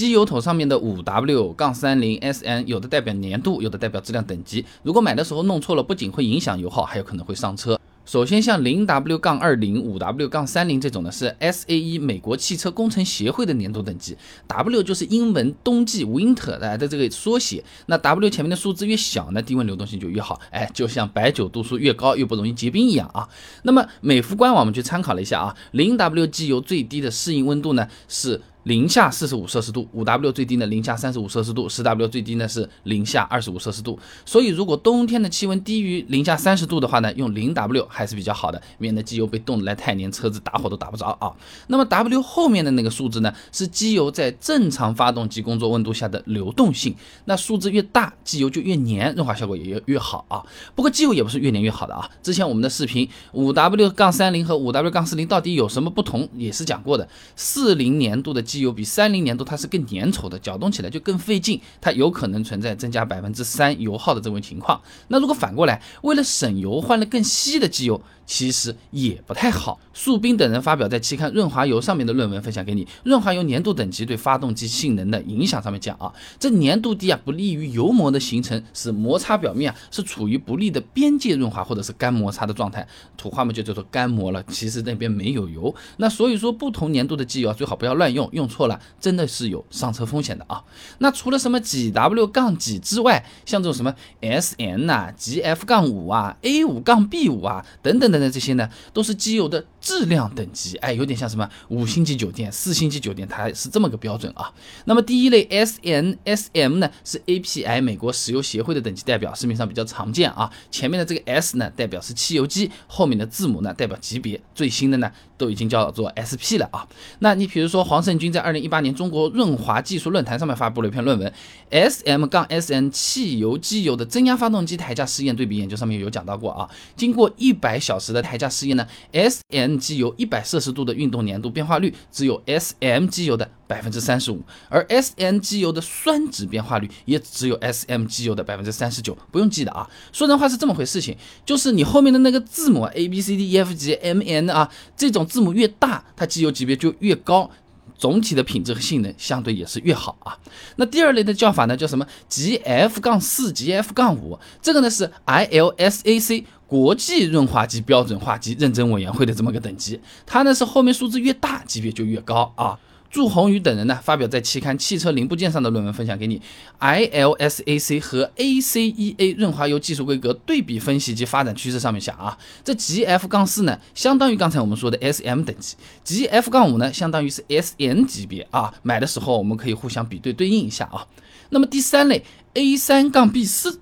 机油头上面的五 W 杠三零 SN，有的代表年度，有的代表质量等级。如果买的时候弄错了，不仅会影响油耗，还有可能会上车。首先，像零 W 杠二零、五 W 杠三零这种呢，是 SAE 美国汽车工程协会的年度等级。W 就是英文冬季 Winter 的这个缩写。那 W 前面的数字越小呢，低温流动性就越好。哎，就像白酒度数越高，越不容易结冰一样啊。那么美孚官网我们去参考了一下啊，零 W 机油最低的适应温度呢是。零下四十五摄氏度，五 W 最低呢零下三十五摄氏度，十 W 最低呢是零下二十五摄氏度。所以如果冬天的气温低于零下三十度的话呢，用零 W 还是比较好的，免得机油被冻得来太黏，车子打火都打不着啊。那么 W 后面的那个数字呢，是机油在正常发动机工作温度下的流动性。那数字越大，机油就越黏，润滑效果也越越好啊。不过机油也不是越黏越好的啊。之前我们的视频五 W 杠三零和五 W 杠四零到底有什么不同，也是讲过的。四零年度的机油比三零年度它是更粘稠的，搅动起来就更费劲，它有可能存在增加百分之三油耗的这种情况。那如果反过来，为了省油换了更稀的机油。其实也不太好。树斌等人发表在期刊《润滑油》上面的论文分享给你。润滑油粘度等级对发动机性能的影响上面讲啊，这粘度低啊，不利于油膜的形成，使摩擦表面啊是处于不利的边界润滑或者是干摩擦的状态。土话嘛就叫做干磨了。其实那边没有油。那所以说不同粘度的机油啊，最好不要乱用，用错了真的是有上车风险的啊。那除了什么几 W 杠几之外，像这种什么 SN 呐、GF 杠五啊、A 五杠 B 五啊等等等等这些呢，都是机油的质量等级，哎，有点像什么五星级酒店、四星级酒店，它是这么个标准啊。那么第一类 S N S M 呢，是 A P I 美国石油协会的等级代表，市面上比较常见啊。前面的这个 S 呢，代表是汽油机，后面的字母呢，代表级别。最新的呢，都已经叫做 S P 了啊。那你比如说黄胜军在二零一八年中国润滑技术论坛上面发布了一篇论文，S M 杠 S N 汽油机油的增压发动机台架试验对比研究，上面有讲到过啊。经过一百小时。的台架试验呢，S N 机油一百摄氏度的运动粘度变化率只有 S M 机油的百分之三十五，而 S M 机油的酸值变化率也只有 S M 机油的百分之三十九。不用记的啊，说人话是这么回事情，就是你后面的那个字母 A B C D E F G M N 啊，这种字母越大，它机油级别就越高，总体的品质和性能相对也是越好啊。那第二类的叫法呢，叫什么 G F 杠四 G F 杠五，这个呢是 I L S A C。国际润滑剂标准化及认证委员会的这么个等级，它呢是后面数字越大，级别就越高啊。祝宏宇等人呢发表在期刊《汽车零部件》上的论文分享给你，ILSAC 和 ACEA 润滑油技术规格对比分析及发展趋势上面讲啊，这 GF 杠四呢相当于刚才我们说的 SM 等级，GF 杠五呢相当于是 SN 级别啊。买的时候我们可以互相比对对应一下啊。那么第三类 A 三杠 B 四。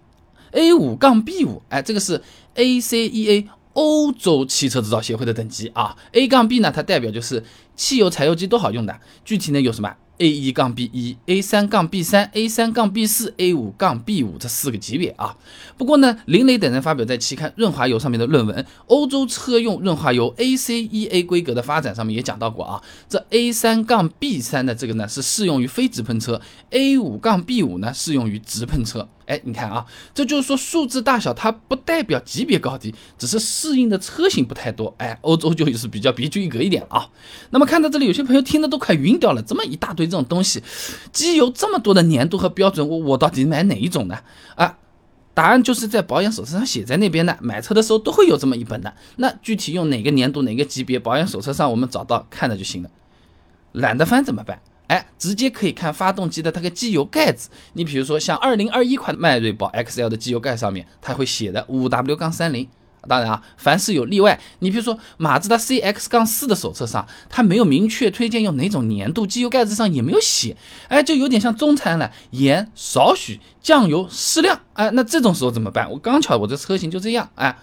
A 五杠 B 五，哎，这个是 ACEA 欧洲汽车制造协会的等级啊。A 杠 B 呢，它代表就是汽油、柴油机都好用的。具体呢有什么？A 一杠 B 一，A 三杠 B 三，A 三杠 B 四，A 五杠 B 五这四个级别啊。不过呢，林磊等人发表在期刊《润滑油》上面的论文，欧洲车用润滑油 ACEA 规格的发展上面也讲到过啊。这 A 三杠 B 三的这个呢是适用于非直喷车，A 五杠 B 五呢适用于直喷车。哎，你看啊，这就是说数字大小它不代表级别高低，只是适应的车型不太多。哎，欧洲就是比较别具一格一点啊。那么看到这里，有些朋友听的都快晕掉了，这么一大堆这种东西，机油这么多的粘度和标准，我我到底买哪一种呢？啊，答案就是在保养手册上写在那边的，买车的时候都会有这么一本的。那具体用哪个粘度、哪个级别，保养手册上我们找到看了就行了。懒得翻怎么办？哎，直接可以看发动机的它个机油盖子。你比如说像二零二一款迈锐宝 XL 的机油盖上面，它会写的五 W 杠三零。当然啊，凡是有例外。你比如说马自达 CX 杠四的手册上，它没有明确推荐用哪种粘度，机油盖子上也没有写。哎，就有点像中餐了，盐少许，酱油适量。哎，那这种时候怎么办？我刚巧我这车型就这样，哎。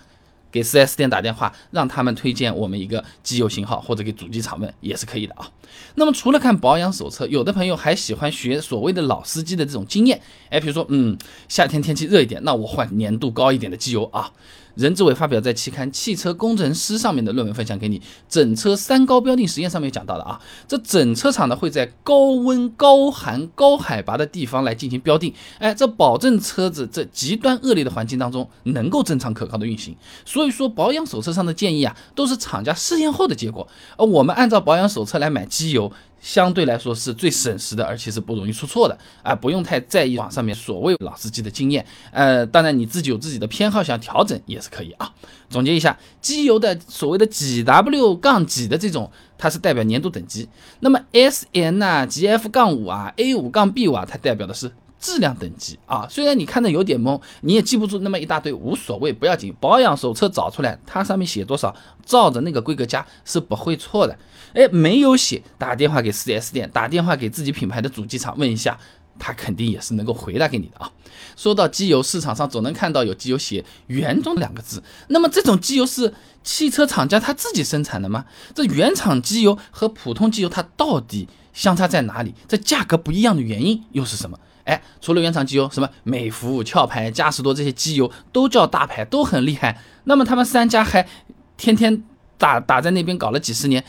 给 4S 店打电话，让他们推荐我们一个机油型号，或者给主机厂问也是可以的啊。那么除了看保养手册，有的朋友还喜欢学所谓的老司机的这种经验。哎，比如说，嗯，夏天天气热一点，那我换粘度高一点的机油啊。任志伟发表在期刊《汽车工程师》上面的论文分享给你，整车三高标定实验上面讲到的啊，这整车厂呢会在高温、高寒、高海拔的地方来进行标定，哎，这保证车子这极端恶劣的环境当中能够正常可靠的运行。所以说保养手册上的建议啊，都是厂家试验后的结果，而我们按照保养手册来买机油。相对来说是最省时的，而且是不容易出错的啊，不用太在意网上面所谓老司机的经验。呃，当然你自己有自己的偏好，想调整也是可以啊。总结一下，机油的所谓的几 W 杠几的这种，它是代表粘度等级；那么 S N 啊、G F 杠五啊、A 五杠 B 五啊，它代表的是。质量等级啊，虽然你看的有点懵，你也记不住那么一大堆，无所谓，不要紧。保养手册找出来，它上面写多少，照着那个规格加是不会错的。哎，没有写，打电话给 4S 店，打电话给自己品牌的主机厂问一下，他肯定也是能够回答给你的啊。说到机油，市场上总能看到有机油写原装两个字，那么这种机油是汽车厂家他自己生产的吗？这原厂机油和普通机油它到底相差在哪里？这价格不一样的原因又是什么？哎，除了原厂机油，什么美孚、壳牌、嘉实多这些机油都叫大牌，都很厉害。那么他们三家还天天打打在那边搞了几十年，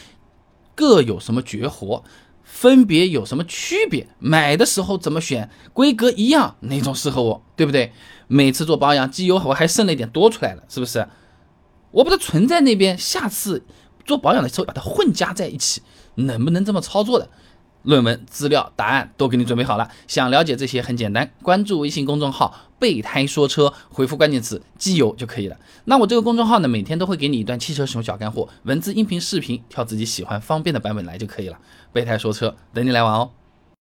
各有什么绝活？分别有什么区别？买的时候怎么选？规格一样，哪种适合我？对不对？每次做保养，机油我还剩了一点多出来了，是不是？我把它存在那边，下次做保养的时候把它混加在一起，能不能这么操作的？论文资料、答案都给你准备好了。想了解这些很简单，关注微信公众号“备胎说车”，回复关键词“机油”就可以了。那我这个公众号呢，每天都会给你一段汽车使用小干货，文字、音频、视频，挑自己喜欢方便的版本来就可以了。备胎说车，等你来玩哦。